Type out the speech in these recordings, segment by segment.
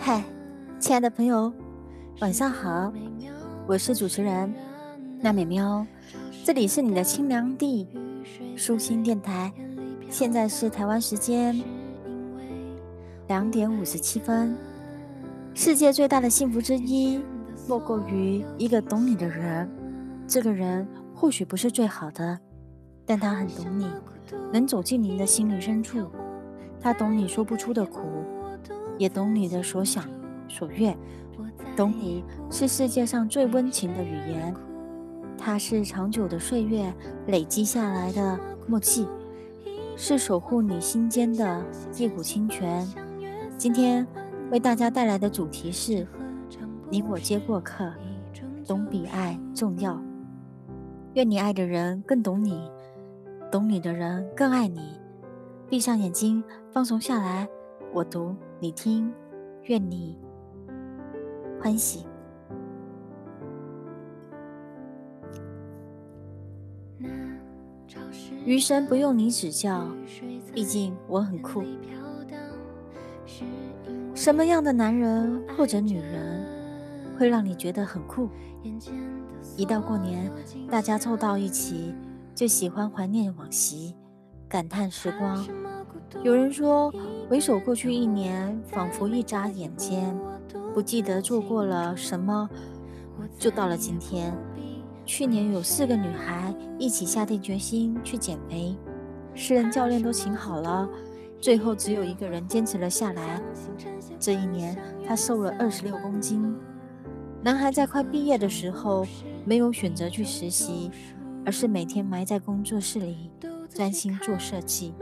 嗨，亲爱的朋友，晚上好，我是主持人娜美喵，这里是你的清凉地舒心电台，现在是台湾时间两点五十七分。世界最大的幸福之一，莫过于一个懂你的人。这个人或许不是最好的，但他很懂你，能走进您的心灵深处。他懂你说不出的苦，也懂你的所想所愿。懂你是世界上最温情的语言。他是长久的岁月累积下来的默契，是守护你心间的一股清泉。今天。为大家带来的主题是：你我皆过客，懂比爱重要。愿你爱的人更懂你，懂你的人更爱你。闭上眼睛，放松下来，我读你听，愿你欢喜。余生不用你指教，毕竟我很酷。什么样的男人或者女人会让你觉得很酷？一到过年，大家凑到一起，就喜欢怀念往昔，感叹时光。有人说，回首过去一年，仿佛一眨眼间，不记得做过了什么，就到了今天。去年有四个女孩一起下定决心去减肥，私人教练都请好了。最后只有一个人坚持了下来。这一年，她瘦了二十六公斤。男孩在快毕业的时候，没有选择去实习，而是每天埋在工作室里专心做设计。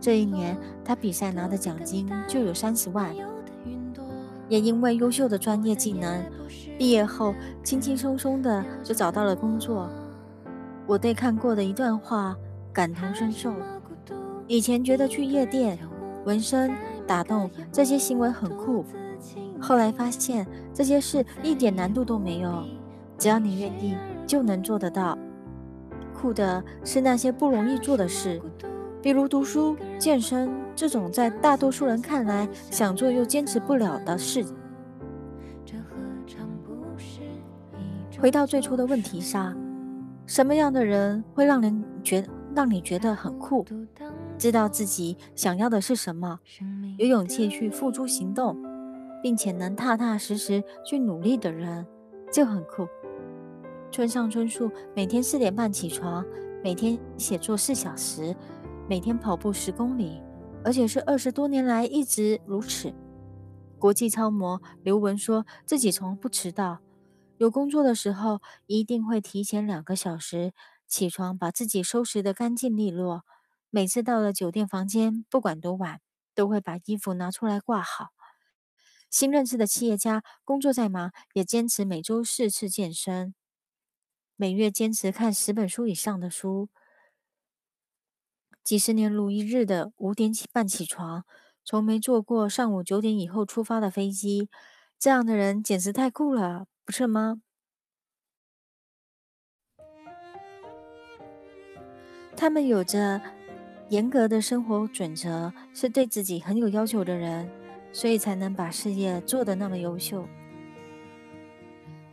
这一年，他比赛拿的奖金就有三十万。也因为优秀的专业技能，毕业后轻轻松松的就找到了工作。我对看过的一段话感同身受。以前觉得去夜店、纹身、打洞这些行为很酷，后来发现这些事一点难度都没有，只要你愿意就能做得到。酷的是那些不容易做的事，比如读书、健身这种在大多数人看来想做又坚持不了的事。回到最初的问题上，什么样的人会让人觉让你觉得很酷？知道自己想要的是什么，有勇气去付诸行动，并且能踏踏实实去努力的人，就很酷。村上春树每天四点半起床，每天写作四小时，每天跑步十公里，而且是二十多年来一直如此。国际超模刘雯说自己从不迟到，有工作的时候一定会提前两个小时起床，把自己收拾得干净利落。每次到了酒店房间，不管多晚，都会把衣服拿出来挂好。新认识的企业家，工作再忙，也坚持每周四次健身，每月坚持看十本书以上的书。几十年如一日的五点半起床，从没坐过上午九点以后出发的飞机。这样的人简直太酷了，不是吗？他们有着。严格的生活准则是对自己很有要求的人，所以才能把事业做得那么优秀。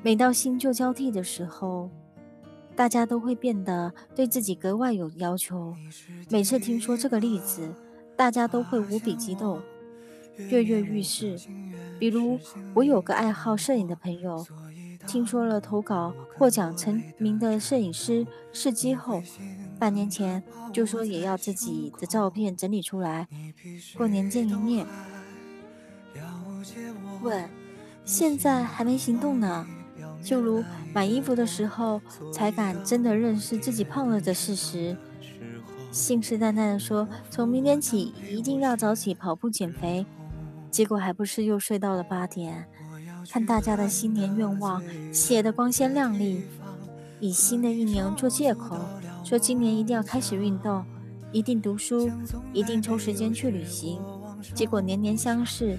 每到新旧交替的时候，大家都会变得对自己格外有要求。每次听说这个例子，大家都会无比激动，跃跃欲试。比如，我有个爱好摄影的朋友，听说了投稿获奖成名的摄影师试机后。半年前就说也要自己的照片整理出来，过年见一面。问，现在还没行动呢？就如买衣服的时候才敢真的认识自己胖了的事实，信誓旦旦的说从明天起一定要早起跑步减肥，结果还不是又睡到了八点。看大家的新年愿望写的光鲜亮丽，以新的一年做借口。说今年一定要开始运动，一定读书，一定抽时间去旅行。结果年年相似，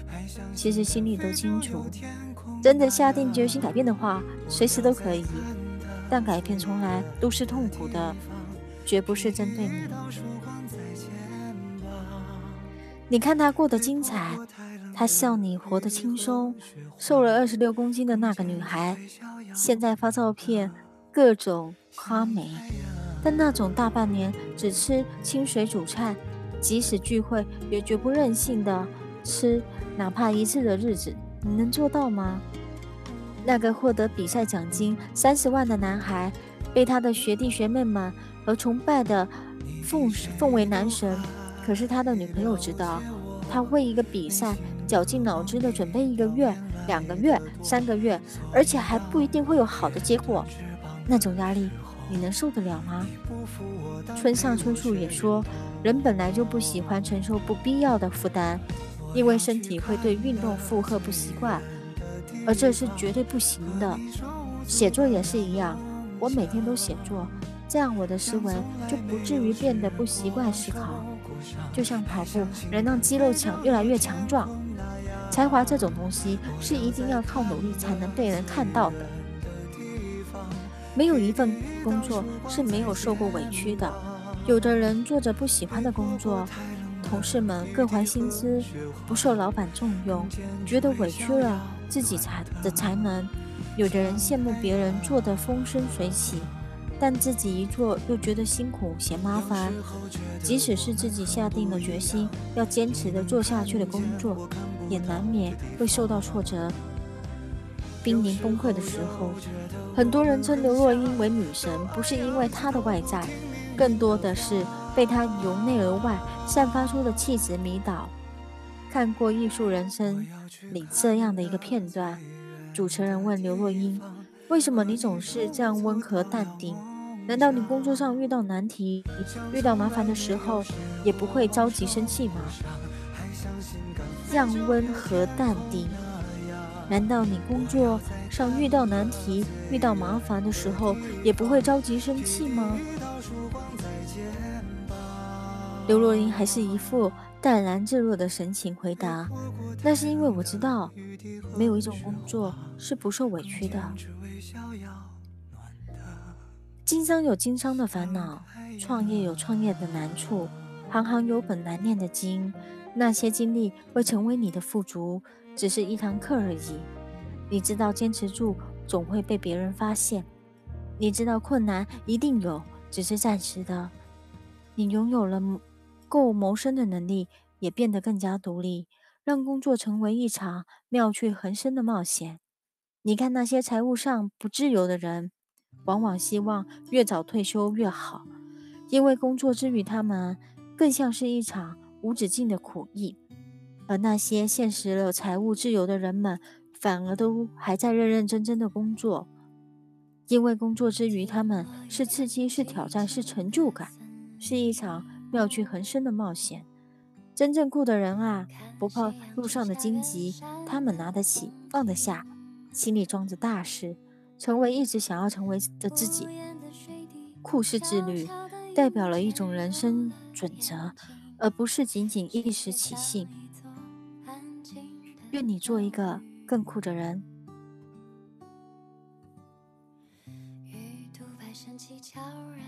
其实心里都清楚，真的下定决心改变的话，随时都可以。但改变从来都是痛苦的，绝不是针对你。你看他过得精彩，他笑你活得轻松。瘦了二十六公斤的那个女孩，现在发照片，各种夸美。但那种大半年只吃清水煮菜，即使聚会也绝不任性的吃，哪怕一次的日子，你能做到吗？那个获得比赛奖金三十万的男孩，被他的学弟学妹们和崇拜的奉奉为男神。可是他的女朋友知道，他为一个比赛绞尽脑汁的准备一个月、两个月、三个月，而且还不一定会有好的结果。那种压力，你能受得了吗？村上春树也说，人本来就不喜欢承受不必要的负担，因为身体会对运动负荷不习惯，而这是绝对不行的。写作也是一样，我每天都写作，这样我的思维就不至于变得不习惯思考。就像跑步能让肌肉强越来越强壮，才华这种东西是一定要靠努力才能被人看到的。没有一份工作是没有受过委屈的。有的人做着不喜欢的工作，同事们各怀心思，不受老板重用，觉得委屈了自己才的才能。有的人羡慕别人做得风生水起。但自己一做又觉得辛苦嫌麻烦，即使是自己下定了决心要坚持的做下去的工作，也难免会受到挫折。濒临崩溃的时候，很多人称刘若英为女神，不是因为她的外在，更多的是被他由内而外散发出的气质迷倒。看过《艺术人生》里这样的一个片段，主持人问刘若英。为什么你总是这样温和淡定？难道你工作上遇到难题、遇到麻烦的时候，也不会着急生气吗？这样温和淡定，难道你工作上遇到难题、遇到麻烦的时候，也不会着急生气吗？刘若英还是一副淡然自若的神情回答：“那是因为我知道，没有一种工作是不受委屈的。”经商有经商的烦恼，创业有创业的难处，行行有本难念的经。那些经历会成为你的富足，只是一堂课而已。你知道，坚持住总会被别人发现。你知道，困难一定有，只是暂时的。你拥有了够谋生的能力，也变得更加独立，让工作成为一场妙趣横生的冒险。你看那些财务上不自由的人。往往希望越早退休越好，因为工作之于他们更像是一场无止境的苦役；而那些现实了财务自由的人们，反而都还在认认真真的工作，因为工作之余他们是刺激、是挑战、是成就感，是一场妙趣横生的冒险。真正酷的人啊，不怕路上的荆棘，他们拿得起、放得下，心里装着大事。成为一直想要成为的自己，酷是自律，代表了一种人生准则，而不是仅仅一时起兴。愿你做一个更酷的人。雨都拍升起悄然